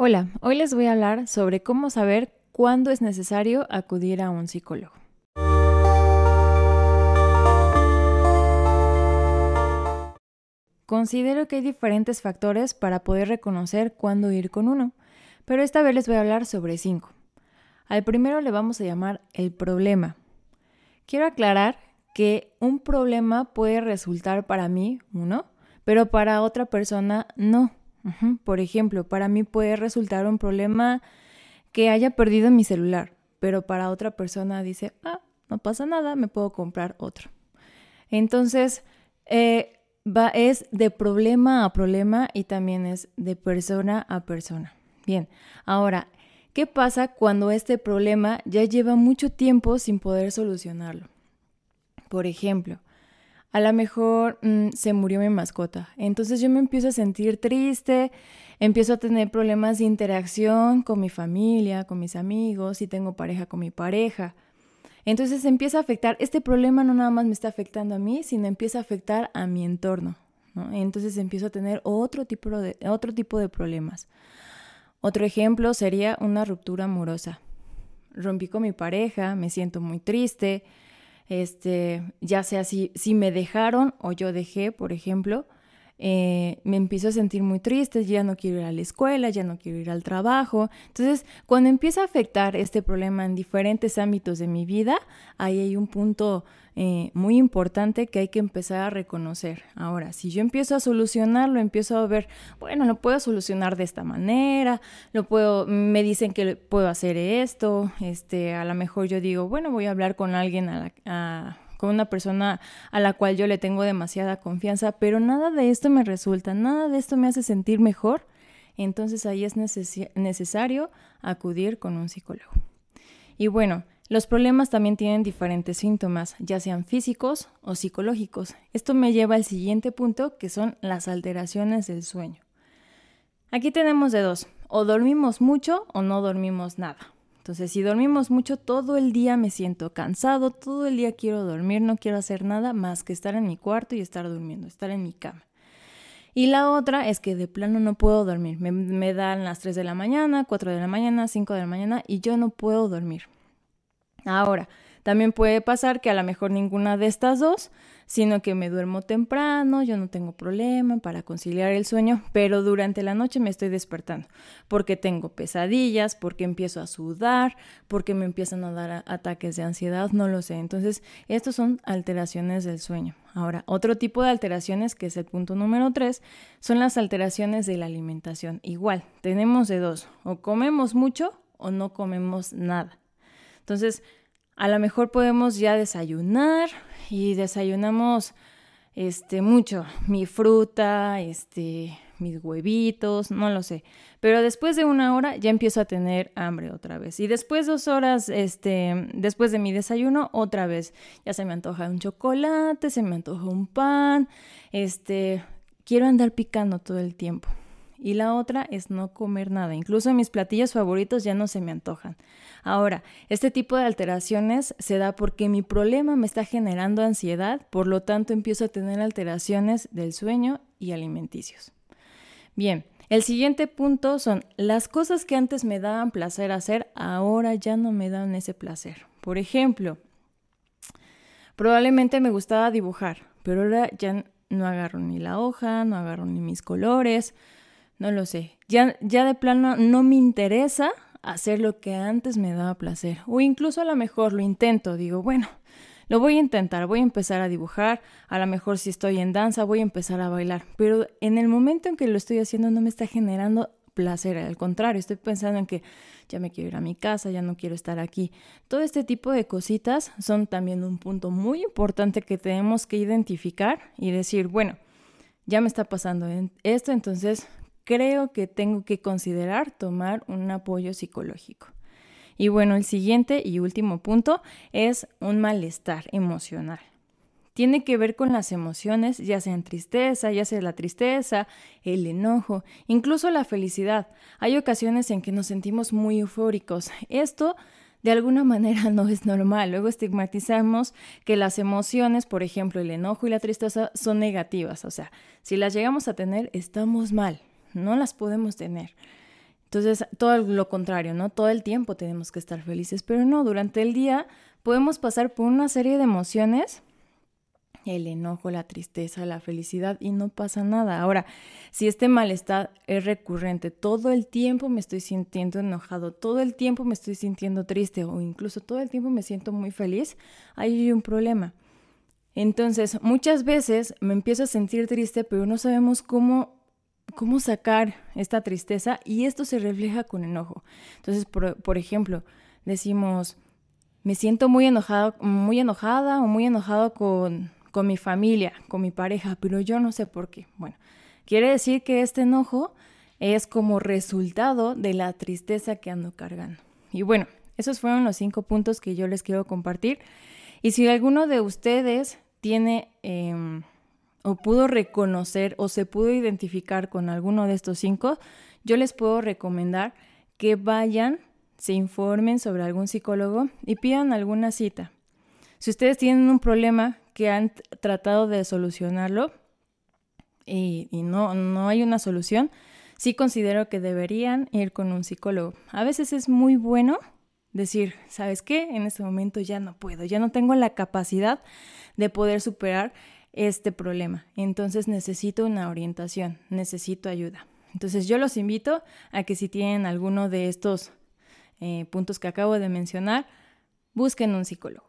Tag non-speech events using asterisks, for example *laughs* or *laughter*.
Hola, hoy les voy a hablar sobre cómo saber cuándo es necesario acudir a un psicólogo. Considero que hay diferentes factores para poder reconocer cuándo ir con uno, pero esta vez les voy a hablar sobre cinco. Al primero le vamos a llamar el problema. Quiero aclarar que un problema puede resultar para mí uno, pero para otra persona no. Por ejemplo, para mí puede resultar un problema que haya perdido mi celular, pero para otra persona dice, ah, no pasa nada, me puedo comprar otro. Entonces, eh, va, es de problema a problema y también es de persona a persona. Bien, ahora, ¿qué pasa cuando este problema ya lleva mucho tiempo sin poder solucionarlo? Por ejemplo, a lo mejor mm, se murió mi mascota. Entonces yo me empiezo a sentir triste, empiezo a tener problemas de interacción con mi familia, con mis amigos, si tengo pareja con mi pareja. Entonces empieza a afectar, este problema no nada más me está afectando a mí, sino empieza a afectar a mi entorno. Entonces empiezo a tener otro tipo, de, otro tipo de problemas. Otro ejemplo sería una ruptura amorosa. Rompí con mi pareja, me siento muy triste, este, ya sea si, si me dejaron o yo dejé, por ejemplo, eh, me empiezo a sentir muy triste, ya no quiero ir a la escuela, ya no quiero ir al trabajo. Entonces, cuando empieza a afectar este problema en diferentes ámbitos de mi vida, ahí hay un punto eh, muy importante que hay que empezar a reconocer. Ahora, si yo empiezo a solucionarlo, empiezo a ver, bueno, lo puedo solucionar de esta manera, lo puedo, me dicen que puedo hacer esto, este, a lo mejor yo digo, bueno, voy a hablar con alguien a la, con una persona a la cual yo le tengo demasiada confianza, pero nada de esto me resulta, nada de esto me hace sentir mejor, entonces ahí es necesario acudir con un psicólogo. Y bueno, los problemas también tienen diferentes síntomas, ya sean físicos o psicológicos. Esto me lleva al siguiente punto, que son las alteraciones del sueño. Aquí tenemos de dos, o dormimos mucho o no dormimos nada. Entonces, si dormimos mucho, todo el día me siento cansado, todo el día quiero dormir, no quiero hacer nada más que estar en mi cuarto y estar durmiendo, estar en mi cama. Y la otra es que de plano no puedo dormir. Me, dan las 3 de la mañana, 4 de la mañana, 5 de la mañana y yo no puedo dormir. Ahora, también puede pasar que a lo mejor ninguna de estas dos, sino que me duermo temprano, yo no tengo problema para conciliar el sueño, pero durante la noche me estoy despertando porque tengo pesadillas, porque empiezo a sudar, porque me empiezan a dar ataques de ansiedad, no lo sé. Entonces, estos son alteraciones del sueño. Ahora, otro tipo de alteraciones, que es el punto número tres, son las alteraciones de la alimentación. Igual, tenemos de dos, o comemos mucho o no comemos nada. Entonces, a lo mejor podemos ya desayunar y desayunamos este mucho, mi fruta, este mis huevitos, no lo sé. Pero después de una hora ya empiezo a tener hambre otra vez. Y después dos horas, este, después de mi desayuno, otra vez. Ya se me antoja un chocolate, se me antoja un pan. Este, quiero andar picando todo el tiempo y la otra es no comer nada. Incluso mis platillos favoritos ya no se me antojan. Ahora, este tipo de alteraciones se da porque mi problema me está generando ansiedad, por lo tanto empiezo a tener alteraciones del sueño y alimenticios. Bien, el siguiente punto son las cosas que antes me daban placer hacer, ahora ya no me dan ese placer. Por ejemplo, probablemente me gustaba dibujar, pero ahora ya no agarro ni la hoja, no agarro ni mis colores, no lo sé. Ya, ya de plano no me interesa hacer lo que antes me daba placer. O incluso a lo mejor lo intento. Digo, bueno, lo voy a intentar, voy a empezar a dibujar, a lo mejor si estoy en danza voy a empezar a bailar, pero en el momento en que lo estoy haciendo no me está generando placer, al contrario, estoy pensando en que ya me quiero ir a mi casa, ya no quiero estar aquí. Todo este tipo de cositas son también un punto muy importante que tenemos que identificar y decir, bueno, ya me está pasando esto, entonces creo que tengo que considerar tomar un apoyo psicológico. Y bueno, el siguiente y último punto es un malestar emocional. Tiene que ver con las emociones, ya sean tristeza, ya sea la tristeza, el enojo, incluso la felicidad. Hay ocasiones en que nos sentimos muy eufóricos. Esto de alguna manera *laughs* no es normal. Luego estigmatizamos que las emociones, por ejemplo, el enojo y la tristeza, son negativas. O sea, si las llegamos a tener, estamos mal no las podemos tener. Entonces, todo lo contrario, ¿no? Todo el tiempo tenemos que estar felices, pero no, durante el día podemos pasar por una serie de emociones, el enojo, la tristeza, la felicidad, y no pasa nada. Ahora, si este malestar es recurrente, todo el tiempo me estoy sintiendo enojado, todo el tiempo me estoy sintiendo triste o incluso todo el tiempo me siento muy feliz, hay un problema. Entonces, muchas veces me empiezo a sentir triste, pero no sabemos cómo cómo sacar esta tristeza y esto se refleja con enojo. Entonces, por, ejemplo, decimos, me siento muy enojado, muy enojada o muy enojado con, con mi familia, con mi pareja, pero yo no sé por qué. Bueno, quiere decir que este enojo es como resultado de la tristeza que ando cargando. Y bueno, esos fueron los cinco puntos que yo les quiero compartir. Y si alguno de ustedes tiene... Em, o pudo reconocer o se pudo identificar con alguno de estos cinco, yo les puedo recomendar que vayan, se informen sobre algún psicólogo y pidan alguna cita. Si ustedes tienen un problema que han tratado de solucionarlo y, no, no hay una solución, sí considero que deberían ir con un psicólogo. A veces es muy bueno decir, ¿sabes qué? En este momento ya no puedo, ya no tengo la capacidad de poder superar este problema. Entonces necesito una orientación, necesito ayuda. Entonces yo los invito a que si tienen alguno de estos eh, puntos que acabo de mencionar, busquen un psicólogo.